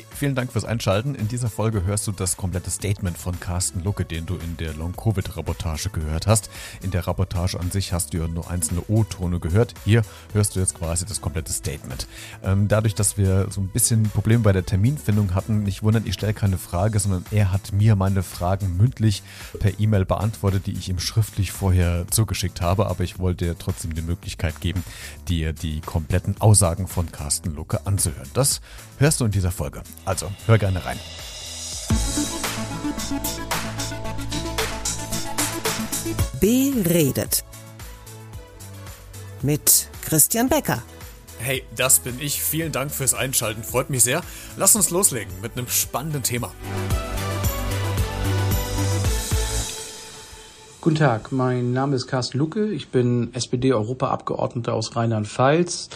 Hey, vielen Dank fürs Einschalten. In dieser Folge hörst du das komplette Statement von Carsten Lucke, den du in der Long-Covid-Reportage gehört hast. In der Reportage an sich hast du ja nur einzelne O-Tone gehört. Hier hörst du jetzt quasi das komplette Statement. Ähm, dadurch, dass wir so ein bisschen Probleme bei der Terminfindung hatten, nicht wundern, ich stelle keine Frage, sondern er hat mir meine Fragen mündlich per E-Mail beantwortet, die ich ihm schriftlich vorher zugeschickt habe. Aber ich wollte dir trotzdem die Möglichkeit geben, dir die kompletten Aussagen von Carsten Lucke anzuhören. Das hörst du in dieser Folge. Also, hör gerne rein. Beredet. Mit Christian Becker. Hey, das bin ich. Vielen Dank fürs Einschalten. Freut mich sehr. Lass uns loslegen mit einem spannenden Thema. Guten Tag, mein Name ist Carsten Lucke. Ich bin SPD-Europaabgeordneter aus Rheinland-Pfalz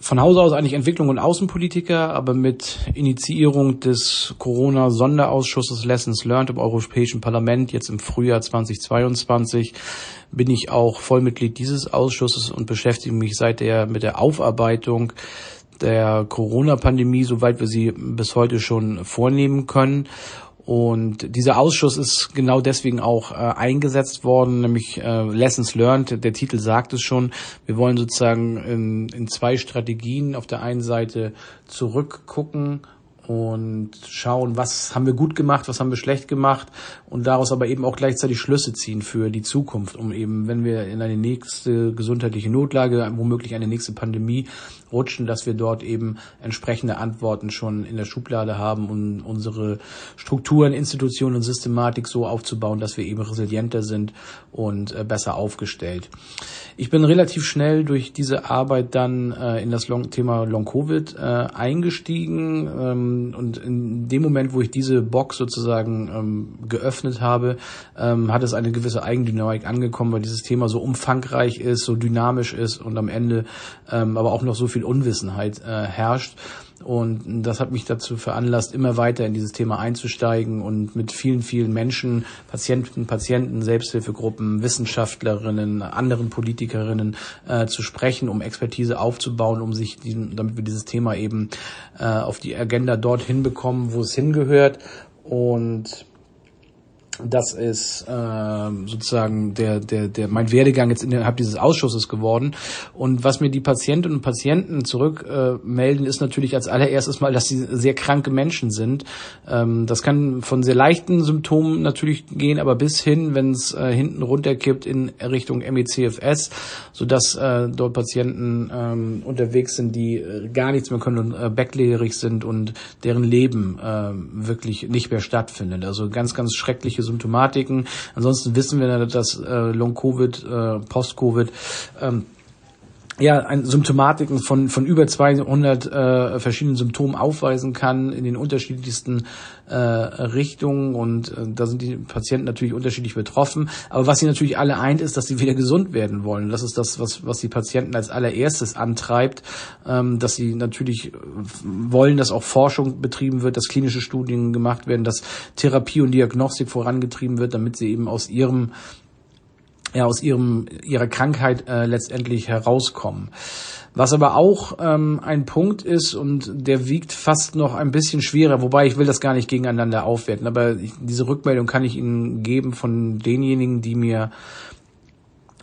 von Hause aus eigentlich Entwicklung und Außenpolitiker, aber mit Initiierung des Corona-Sonderausschusses Lessons Learned im Europäischen Parlament jetzt im Frühjahr 2022 bin ich auch Vollmitglied dieses Ausschusses und beschäftige mich seither mit der Aufarbeitung der Corona-Pandemie, soweit wir sie bis heute schon vornehmen können und dieser Ausschuss ist genau deswegen auch äh, eingesetzt worden, nämlich äh, Lessons Learned, der Titel sagt es schon. Wir wollen sozusagen in, in zwei Strategien auf der einen Seite zurückgucken und schauen, was haben wir gut gemacht, was haben wir schlecht gemacht und daraus aber eben auch gleichzeitig Schlüsse ziehen für die Zukunft, um eben, wenn wir in eine nächste gesundheitliche Notlage, womöglich eine nächste Pandemie rutschen, dass wir dort eben entsprechende Antworten schon in der Schublade haben, um unsere Strukturen, Institutionen und Systematik so aufzubauen, dass wir eben resilienter sind und äh, besser aufgestellt. Ich bin relativ schnell durch diese Arbeit dann äh, in das Thema Long Covid äh, eingestiegen ähm, und in dem Moment, wo ich diese Box sozusagen ähm, geöffnet habe, ähm, hat es eine gewisse Eigendynamik angekommen, weil dieses Thema so umfangreich ist, so dynamisch ist und am Ende ähm, aber auch noch so viel Unwissenheit äh, herrscht. Und das hat mich dazu veranlasst, immer weiter in dieses Thema einzusteigen und mit vielen, vielen Menschen, Patienten, Patienten, Selbsthilfegruppen, Wissenschaftlerinnen, anderen Politikerinnen äh, zu sprechen, um Expertise aufzubauen, um sich, diesen, damit wir dieses Thema eben äh, auf die Agenda dorthin bekommen, wo es hingehört. Und das ist äh, sozusagen der, der, der mein Werdegang jetzt innerhalb dieses Ausschusses geworden. Und was mir die Patientinnen und Patienten zurückmelden, äh, ist natürlich als allererstes mal, dass sie sehr kranke Menschen sind. Ähm, das kann von sehr leichten Symptomen natürlich gehen, aber bis hin, wenn es äh, hinten runterkippt in Richtung MECFS, sodass äh, dort Patienten ähm, unterwegs sind, die äh, gar nichts mehr können und äh, bettlägerig sind und deren Leben äh, wirklich nicht mehr stattfindet. Also ganz, ganz schreckliche Symptomatiken. Ansonsten wissen wir, dass äh, Long-Covid, äh, Post-Covid ähm, ja, ein Symptomatiken von, von über 200 äh, verschiedenen Symptomen aufweisen kann in den unterschiedlichsten äh, Richtungen und äh, da sind die Patienten natürlich unterschiedlich betroffen. Aber was sie natürlich alle eint, ist, dass sie wieder gesund werden wollen. Das ist das, was, was die Patienten als allererstes antreibt, ähm, dass sie natürlich wollen, dass auch Forschung betrieben wird, dass klinische Studien gemacht werden, dass Therapie und Diagnostik vorangetrieben wird, damit sie eben aus ihrem ja, aus ihrem, ihrer Krankheit äh, letztendlich herauskommen. Was aber auch ähm, ein Punkt ist und der wiegt fast noch ein bisschen schwerer, wobei ich will das gar nicht gegeneinander aufwerten, aber ich, diese Rückmeldung kann ich Ihnen geben von denjenigen, die mir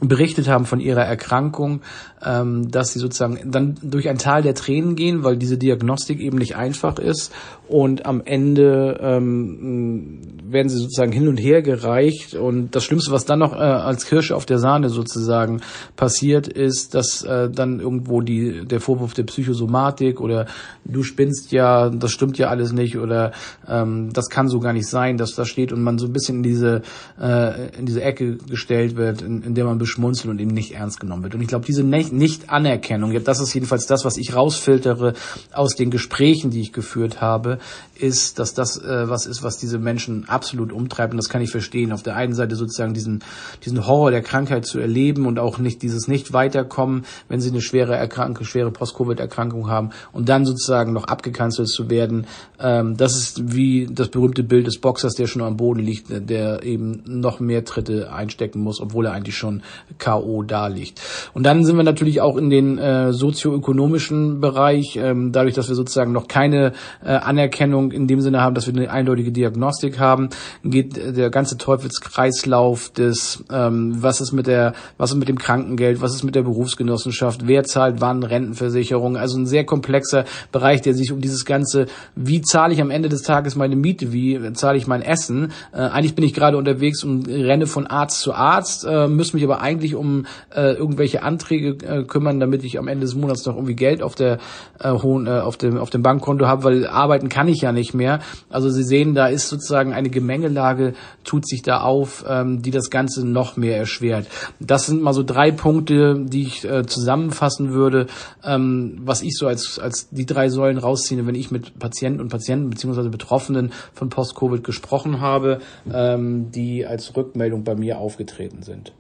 berichtet haben von ihrer Erkrankung, ähm, dass sie sozusagen dann durch ein Tal der Tränen gehen, weil diese Diagnostik eben nicht einfach ist. Und am Ende ähm, werden sie sozusagen hin und her gereicht. Und das Schlimmste, was dann noch äh, als Kirsche auf der Sahne sozusagen passiert, ist, dass äh, dann irgendwo die der Vorwurf der Psychosomatik oder du spinnst ja, das stimmt ja alles nicht oder ähm, das kann so gar nicht sein, dass das steht und man so ein bisschen in diese äh, in diese Ecke gestellt wird, in, in der man beschmunzelt und eben nicht ernst genommen wird. Und ich glaube, diese Nicht-Anerkennung, das ist jedenfalls das, was ich rausfiltere aus den Gesprächen, die ich geführt habe, ist, dass das äh, was ist, was diese Menschen absolut umtreibt. Und das kann ich verstehen. Auf der einen Seite sozusagen diesen, diesen Horror der Krankheit zu erleben und auch nicht dieses Nicht-Weiterkommen, wenn sie eine schwere Erkrankung, schwere Post-Covid-Erkrankung haben und dann sozusagen noch abgekanzelt zu werden. Ähm, das ist wie das berühmte Bild des Boxers, der schon am Boden liegt, der eben noch mehr Tritte einstecken muss, obwohl er eigentlich schon K.O. daliegt. Und dann sind wir natürlich auch in den äh, sozioökonomischen Bereich, ähm, dadurch, dass wir sozusagen noch keine äh, Anerkennung in dem Sinne haben, dass wir eine eindeutige Diagnostik haben, geht der ganze Teufelskreislauf des, ähm, was ist mit der, was ist mit dem Krankengeld, was ist mit der Berufsgenossenschaft, wer zahlt wann Rentenversicherung, also ein sehr komplexer Bereich, der sich um dieses ganze, wie zahle ich am Ende des Tages meine Miete, wie zahle ich mein Essen, äh, eigentlich bin ich gerade unterwegs und renne von Arzt zu Arzt, äh, muss mich aber eigentlich um äh, irgendwelche Anträge äh, kümmern, damit ich am Ende des Monats noch irgendwie Geld auf der äh, hohen, äh, auf dem auf dem Bankkonto habe, weil arbeiten kann ich ja nicht mehr. Also Sie sehen, da ist sozusagen eine Gemengelage tut sich da auf, ähm, die das Ganze noch mehr erschwert. Das sind mal so drei Punkte, die ich äh, zusammenfassen würde, ähm, was ich so als als die drei Säulen rausziehe, wenn ich mit Patienten und Patienten beziehungsweise Betroffenen von Post-Covid gesprochen habe, ähm, die als Rückmeldung bei mir aufgetreten sind.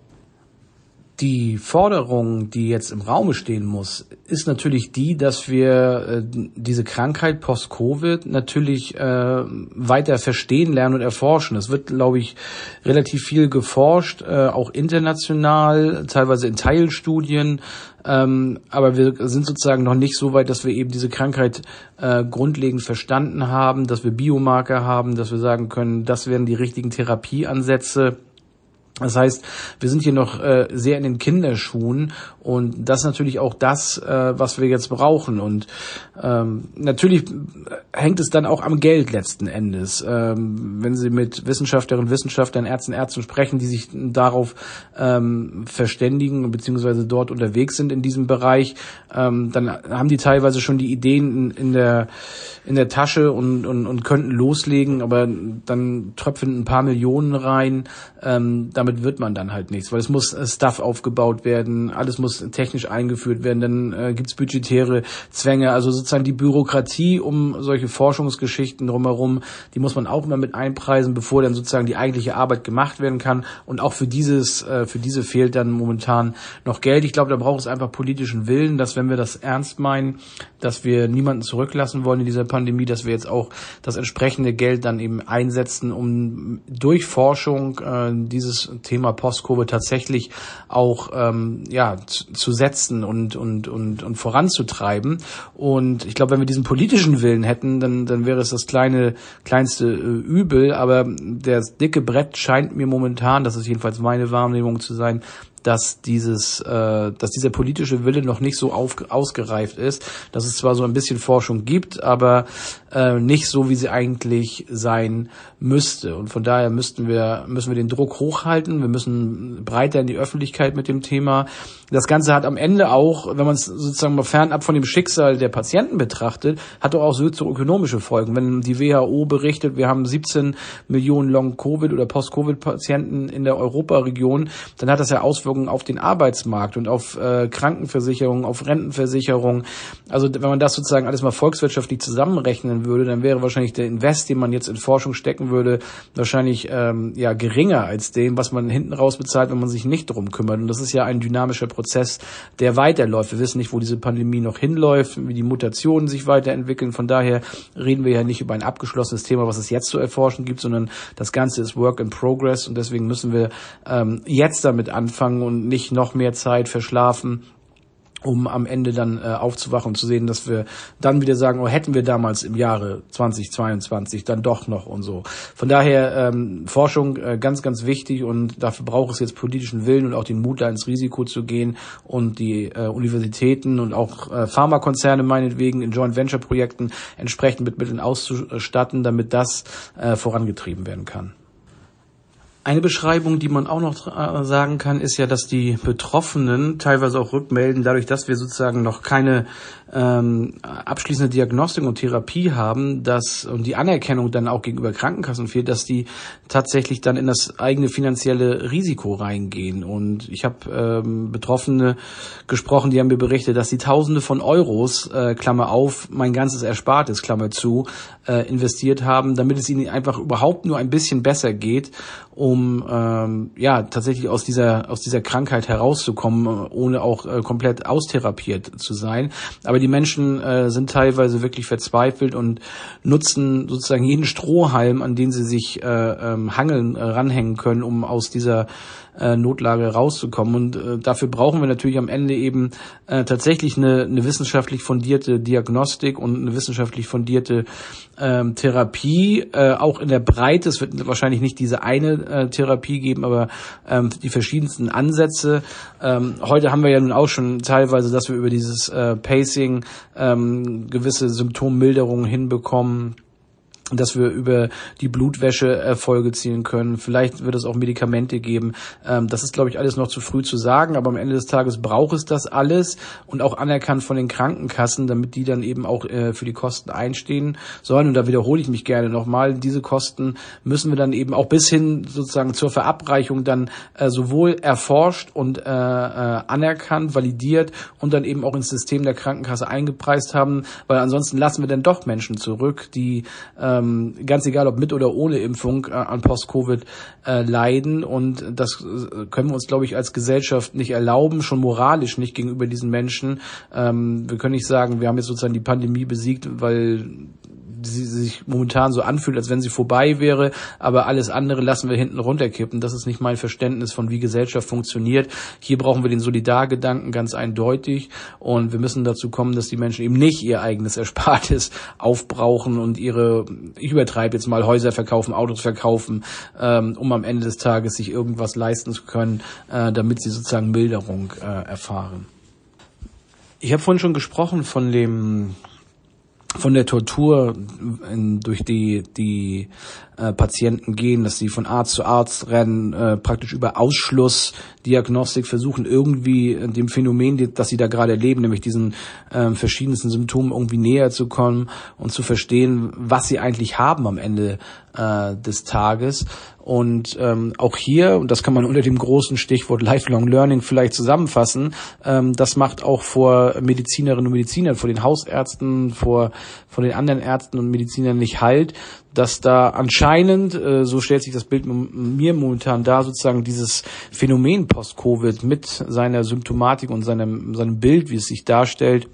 Die Forderung, die jetzt im Raume stehen muss, ist natürlich die, dass wir äh, diese Krankheit post-Covid natürlich äh, weiter verstehen, lernen und erforschen. Es wird, glaube ich, relativ viel geforscht, äh, auch international, teilweise in Teilstudien. Ähm, aber wir sind sozusagen noch nicht so weit, dass wir eben diese Krankheit äh, grundlegend verstanden haben, dass wir Biomarker haben, dass wir sagen können, das wären die richtigen Therapieansätze das heißt, wir sind hier noch äh, sehr in den Kinderschuhen und das ist natürlich auch das, äh, was wir jetzt brauchen. Und ähm, natürlich hängt es dann auch am Geld letzten Endes. Ähm, wenn Sie mit Wissenschaftlerinnen, Wissenschaftlern, Ärzten, Ärzten sprechen, die sich darauf ähm, verständigen bzw. dort unterwegs sind in diesem Bereich, ähm, dann haben die teilweise schon die Ideen in, in der in der Tasche und, und, und könnten loslegen, aber dann tröpfeln ein paar Millionen rein. Ähm, damit wird man dann halt nichts, weil es muss äh, Stuff aufgebaut werden, alles muss technisch eingeführt werden, dann äh, gibt es budgetäre Zwänge, also sozusagen die Bürokratie um solche Forschungsgeschichten drumherum, die muss man auch immer mit einpreisen, bevor dann sozusagen die eigentliche Arbeit gemacht werden kann. Und auch für dieses, äh, für diese fehlt dann momentan noch Geld. Ich glaube, da braucht es einfach politischen Willen, dass wenn wir das ernst meinen, dass wir niemanden zurücklassen wollen in dieser Pandemie, dass wir jetzt auch das entsprechende Geld dann eben einsetzen, um durch Forschung äh, dieses Thema Post-Covid tatsächlich auch ähm, ja zu, zu setzen und und und und voranzutreiben. Und ich glaube, wenn wir diesen politischen Willen hätten, dann dann wäre es das kleine kleinste äh, Übel. Aber das dicke Brett scheint mir momentan, das ist jedenfalls meine Wahrnehmung zu sein, dass dieses, äh, dass dieser politische Wille noch nicht so auf, ausgereift ist, dass es zwar so ein bisschen Forschung gibt, aber äh, nicht so, wie sie eigentlich sein müsste. Und von daher müssten wir, müssen wir den Druck hochhalten. Wir müssen breiter in die Öffentlichkeit mit dem Thema. Das Ganze hat am Ende auch, wenn man es sozusagen mal fernab von dem Schicksal der Patienten betrachtet, hat doch auch sozioökonomische Folgen. Wenn die WHO berichtet, wir haben 17 Millionen Long-Covid oder Post-Covid-Patienten in der Europaregion, dann hat das ja Auswirkungen auf den Arbeitsmarkt und auf äh, Krankenversicherung, auf Rentenversicherung. Also wenn man das sozusagen alles mal volkswirtschaftlich zusammenrechnen würde, dann wäre wahrscheinlich der Invest, den man jetzt in Forschung stecken würde, wahrscheinlich ähm, ja geringer als dem, was man hinten raus bezahlt, wenn man sich nicht drum kümmert. Und das ist ja ein dynamischer Prozess, der weiterläuft. Wir wissen nicht, wo diese Pandemie noch hinläuft, wie die Mutationen sich weiterentwickeln. Von daher reden wir ja nicht über ein abgeschlossenes Thema, was es jetzt zu erforschen gibt, sondern das Ganze ist Work in Progress und deswegen müssen wir ähm, jetzt damit anfangen und nicht noch mehr Zeit verschlafen um am Ende dann äh, aufzuwachen und zu sehen, dass wir dann wieder sagen, oh, hätten wir damals im Jahre 2022 dann doch noch und so. Von daher ähm, Forschung äh, ganz, ganz wichtig und dafür braucht es jetzt politischen Willen und auch den Mut, da ins Risiko zu gehen und die äh, Universitäten und auch äh, Pharmakonzerne meinetwegen in Joint Venture Projekten entsprechend mit Mitteln auszustatten, damit das äh, vorangetrieben werden kann. Eine Beschreibung, die man auch noch äh, sagen kann, ist ja, dass die Betroffenen teilweise auch rückmelden, dadurch, dass wir sozusagen noch keine ähm, abschließende Diagnostik und Therapie haben, dass und die Anerkennung dann auch gegenüber Krankenkassen fehlt, dass die tatsächlich dann in das eigene finanzielle Risiko reingehen. Und ich habe ähm, Betroffene gesprochen, die haben mir berichtet, dass sie Tausende von Euros, äh, Klammer auf, mein ganzes Erspartes, Klammer zu, äh, investiert haben, damit es ihnen einfach überhaupt nur ein bisschen besser geht, um ähm, ja tatsächlich aus dieser aus dieser Krankheit herauszukommen, ohne auch äh, komplett austherapiert zu sein. Aber die Menschen äh, sind teilweise wirklich verzweifelt und nutzen sozusagen jeden Strohhalm, an den sie sich äh, ähm, hangeln, äh, ranhängen können, um aus dieser äh, Notlage rauszukommen. Und äh, dafür brauchen wir natürlich am Ende eben äh, tatsächlich eine, eine wissenschaftlich fundierte Diagnostik und eine wissenschaftlich fundierte ähm, Therapie, äh, auch in der Breite. Es wird wahrscheinlich nicht diese eine äh, Therapie geben, aber ähm, die verschiedensten Ansätze. Ähm, heute haben wir ja nun auch schon teilweise, dass wir über dieses äh, Pacing ähm, gewisse Symptommilderungen hinbekommen dass wir über die Blutwäsche Erfolge zielen können. Vielleicht wird es auch Medikamente geben. Ähm, das ist, glaube ich, alles noch zu früh zu sagen, aber am Ende des Tages braucht es das alles und auch anerkannt von den Krankenkassen, damit die dann eben auch äh, für die Kosten einstehen sollen. Und da wiederhole ich mich gerne nochmal. Diese Kosten müssen wir dann eben auch bis hin sozusagen zur Verabreichung dann äh, sowohl erforscht und äh, anerkannt, validiert und dann eben auch ins System der Krankenkasse eingepreist haben, weil ansonsten lassen wir dann doch Menschen zurück, die ähm, ganz egal ob mit oder ohne Impfung, äh, an Post-Covid äh, leiden. Und das äh, können wir uns, glaube ich, als Gesellschaft nicht erlauben, schon moralisch nicht gegenüber diesen Menschen. Ähm, wir können nicht sagen, wir haben jetzt sozusagen die Pandemie besiegt, weil sie sich momentan so anfühlt, als wenn sie vorbei wäre, aber alles andere lassen wir hinten runterkippen. Das ist nicht mein Verständnis von wie Gesellschaft funktioniert. Hier brauchen wir den Solidargedanken ganz eindeutig und wir müssen dazu kommen, dass die Menschen eben nicht ihr eigenes Erspartes aufbrauchen und ihre, ich übertreibe jetzt mal, Häuser verkaufen, Autos verkaufen, ähm, um am Ende des Tages sich irgendwas leisten zu können, äh, damit sie sozusagen Milderung äh, erfahren. Ich habe vorhin schon gesprochen von dem von der Tortur, in, durch die die äh, Patienten gehen, dass sie von Arzt zu Arzt rennen, äh, praktisch über Ausschlussdiagnostik versuchen, irgendwie dem Phänomen, das sie da gerade erleben, nämlich diesen äh, verschiedensten Symptomen irgendwie näher zu kommen und zu verstehen, was sie eigentlich haben am Ende äh, des Tages. Und ähm, auch hier, und das kann man unter dem großen Stichwort Lifelong Learning vielleicht zusammenfassen, ähm, das macht auch vor Medizinerinnen und Medizinern, vor den Hausärzten, vor, vor den anderen Ärzten und Medizinern nicht halt, dass da anscheinend, äh, so stellt sich das Bild mir momentan dar, sozusagen dieses Phänomen Post-Covid mit seiner Symptomatik und seinem, seinem Bild, wie es sich darstellt,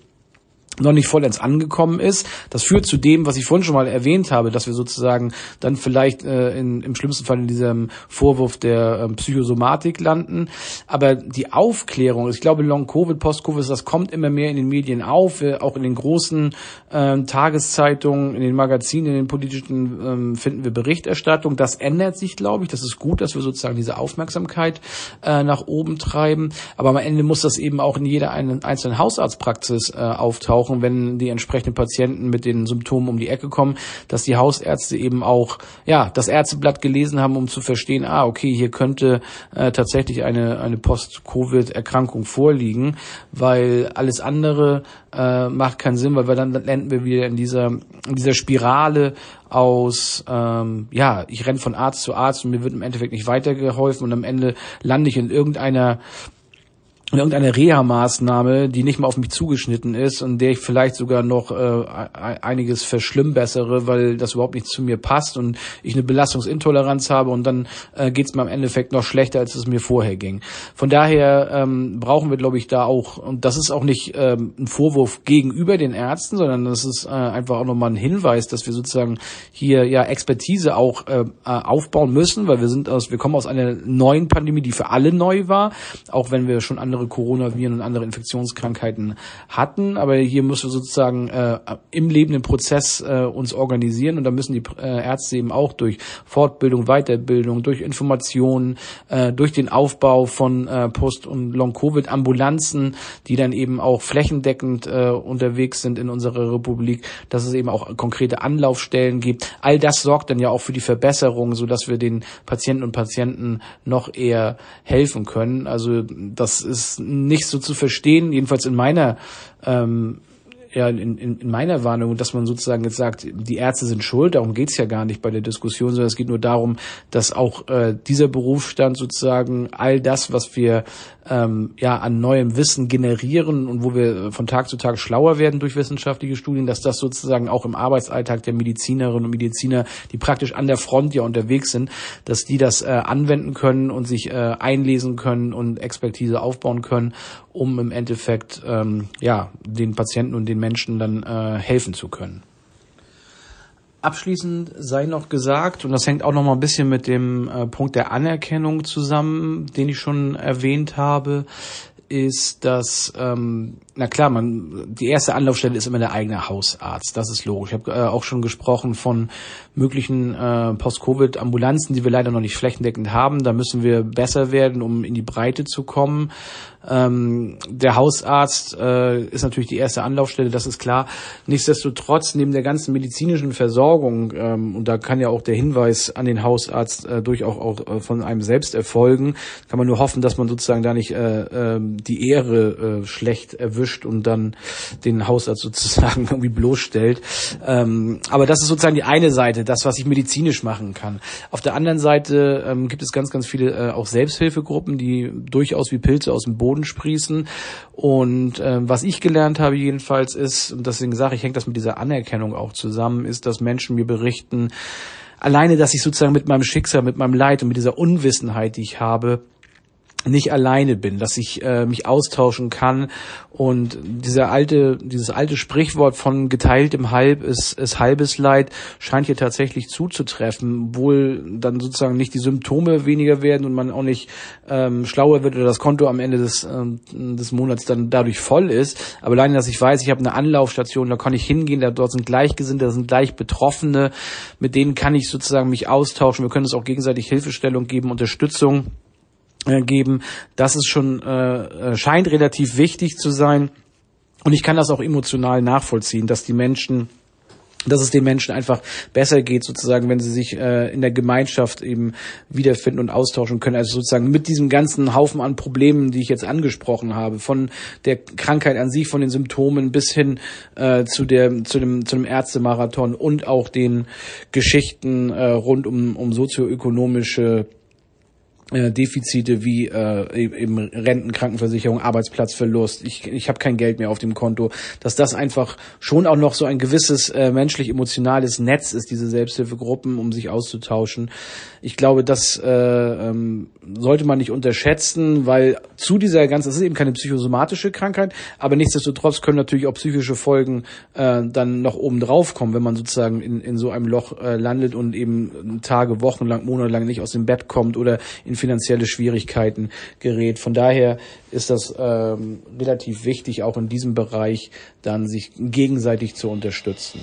noch nicht vollends angekommen ist. Das führt zu dem, was ich vorhin schon mal erwähnt habe, dass wir sozusagen dann vielleicht äh, in, im schlimmsten Fall in diesem Vorwurf der ähm, Psychosomatik landen. Aber die Aufklärung, ich glaube, Long-Covid, Post-Covid, das kommt immer mehr in den Medien auf, äh, auch in den großen äh, Tageszeitungen, in den Magazinen, in den politischen ähm, finden wir Berichterstattung. Das ändert sich, glaube ich. Das ist gut, dass wir sozusagen diese Aufmerksamkeit äh, nach oben treiben. Aber am Ende muss das eben auch in jeder einzelnen Hausarztpraxis äh, auftauchen brauchen, wenn die entsprechenden Patienten mit den Symptomen um die Ecke kommen, dass die Hausärzte eben auch ja das Ärzteblatt gelesen haben, um zu verstehen, ah okay, hier könnte äh, tatsächlich eine eine Post-Covid-Erkrankung vorliegen, weil alles andere äh, macht keinen Sinn, weil wir dann landen wir wieder in dieser in dieser Spirale aus, ähm, ja, ich renne von Arzt zu Arzt und mir wird im Endeffekt nicht weitergeholfen und am Ende lande ich in irgendeiner irgendeine Reha-Maßnahme, die nicht mal auf mich zugeschnitten ist und der ich vielleicht sogar noch äh, einiges verschlimmbessere, weil das überhaupt nicht zu mir passt und ich eine Belastungsintoleranz habe und dann äh, geht es mir im Endeffekt noch schlechter, als es mir vorher ging. Von daher ähm, brauchen wir, glaube ich, da auch, und das ist auch nicht ähm, ein Vorwurf gegenüber den Ärzten, sondern das ist äh, einfach auch nochmal ein Hinweis, dass wir sozusagen hier ja Expertise auch äh, aufbauen müssen, weil wir sind aus, wir kommen aus einer neuen Pandemie, die für alle neu war, auch wenn wir schon andere andere Coronaviren und andere Infektionskrankheiten hatten. Aber hier müssen wir sozusagen äh, im lebenden Prozess äh, uns organisieren und da müssen die äh, Ärzte eben auch durch Fortbildung, Weiterbildung, durch Informationen, äh, durch den Aufbau von äh, Post- und Long-Covid-Ambulanzen, die dann eben auch flächendeckend äh, unterwegs sind in unserer Republik, dass es eben auch konkrete Anlaufstellen gibt. All das sorgt dann ja auch für die Verbesserung, so dass wir den Patienten und Patienten noch eher helfen können. Also das ist nicht so zu verstehen, jedenfalls in meiner ähm, ja, in, in, in meiner Warnung, dass man sozusagen jetzt sagt, die Ärzte sind schuld, darum geht's ja gar nicht bei der Diskussion, sondern es geht nur darum, dass auch äh, dieser Berufsstand sozusagen all das, was wir ähm, ja an neuem Wissen generieren und wo wir von Tag zu Tag schlauer werden durch wissenschaftliche Studien, dass das sozusagen auch im Arbeitsalltag der Medizinerinnen und Mediziner, die praktisch an der Front ja unterwegs sind, dass die das äh, anwenden können und sich äh, einlesen können und Expertise aufbauen können, um im Endeffekt ähm, ja den Patienten und den Menschen dann äh, helfen zu können. Abschließend sei noch gesagt, und das hängt auch noch mal ein bisschen mit dem äh, Punkt der Anerkennung zusammen, den ich schon erwähnt habe, ist, dass ähm, na klar, man die erste Anlaufstelle ist immer der eigene Hausarzt. Das ist logisch. Ich habe äh, auch schon gesprochen von möglichen äh, Post-Covid-Ambulanzen, die wir leider noch nicht flächendeckend haben. Da müssen wir besser werden, um in die Breite zu kommen. Ähm, der Hausarzt äh, ist natürlich die erste Anlaufstelle, das ist klar. Nichtsdestotrotz, neben der ganzen medizinischen Versorgung, ähm, und da kann ja auch der Hinweis an den Hausarzt äh, durchaus auch äh, von einem selbst erfolgen, kann man nur hoffen, dass man sozusagen da nicht äh, äh, die Ehre äh, schlecht erwischt und dann den Hausarzt sozusagen irgendwie bloßstellt. Ähm, aber das ist sozusagen die eine Seite, das, was ich medizinisch machen kann. Auf der anderen Seite ähm, gibt es ganz, ganz viele äh, auch Selbsthilfegruppen, die durchaus wie Pilze aus dem Boden sprießen. Und äh, was ich gelernt habe jedenfalls ist, und deswegen sage ich, hängt das mit dieser Anerkennung auch zusammen, ist, dass Menschen mir berichten, alleine, dass ich sozusagen mit meinem Schicksal, mit meinem Leid und mit dieser Unwissenheit, die ich habe, nicht alleine bin, dass ich äh, mich austauschen kann und dieser alte, dieses alte Sprichwort von geteiltem Halb ist, ist halbes Leid scheint hier tatsächlich zuzutreffen, obwohl dann sozusagen nicht die Symptome weniger werden und man auch nicht ähm, schlauer wird oder das Konto am Ende des, ähm, des Monats dann dadurch voll ist. Aber alleine, dass ich weiß, ich habe eine Anlaufstation, da kann ich hingehen, da dort sind Gleichgesinnte, da sind gleich Betroffene, mit denen kann ich sozusagen mich austauschen. Wir können uns auch gegenseitig Hilfestellung geben, Unterstützung geben. Das ist schon äh, äh, scheint relativ wichtig zu sein. Und ich kann das auch emotional nachvollziehen, dass die Menschen dass es den Menschen einfach besser geht, sozusagen, wenn sie sich äh, in der Gemeinschaft eben wiederfinden und austauschen können. Also sozusagen mit diesem ganzen Haufen an Problemen, die ich jetzt angesprochen habe, von der Krankheit an sich, von den Symptomen bis hin äh, zu der zu dem zu dem Ärztemarathon und auch den Geschichten äh, rund um um sozioökonomische äh, Defizite wie äh, eben Renten, Krankenversicherung, Arbeitsplatzverlust, ich, ich habe kein Geld mehr auf dem Konto, dass das einfach schon auch noch so ein gewisses äh, menschlich-emotionales Netz ist, diese Selbsthilfegruppen, um sich auszutauschen. Ich glaube, das äh, ähm, sollte man nicht unterschätzen, weil zu dieser ganzen, es ist eben keine psychosomatische Krankheit, aber nichtsdestotrotz können natürlich auch psychische Folgen äh, dann noch oben drauf kommen, wenn man sozusagen in, in so einem Loch äh, landet und eben Tage, Wochen lang, Monate lang nicht aus dem Bett kommt oder in finanzielle Schwierigkeiten gerät. Von daher ist das ähm, relativ wichtig, auch in diesem Bereich dann sich gegenseitig zu unterstützen.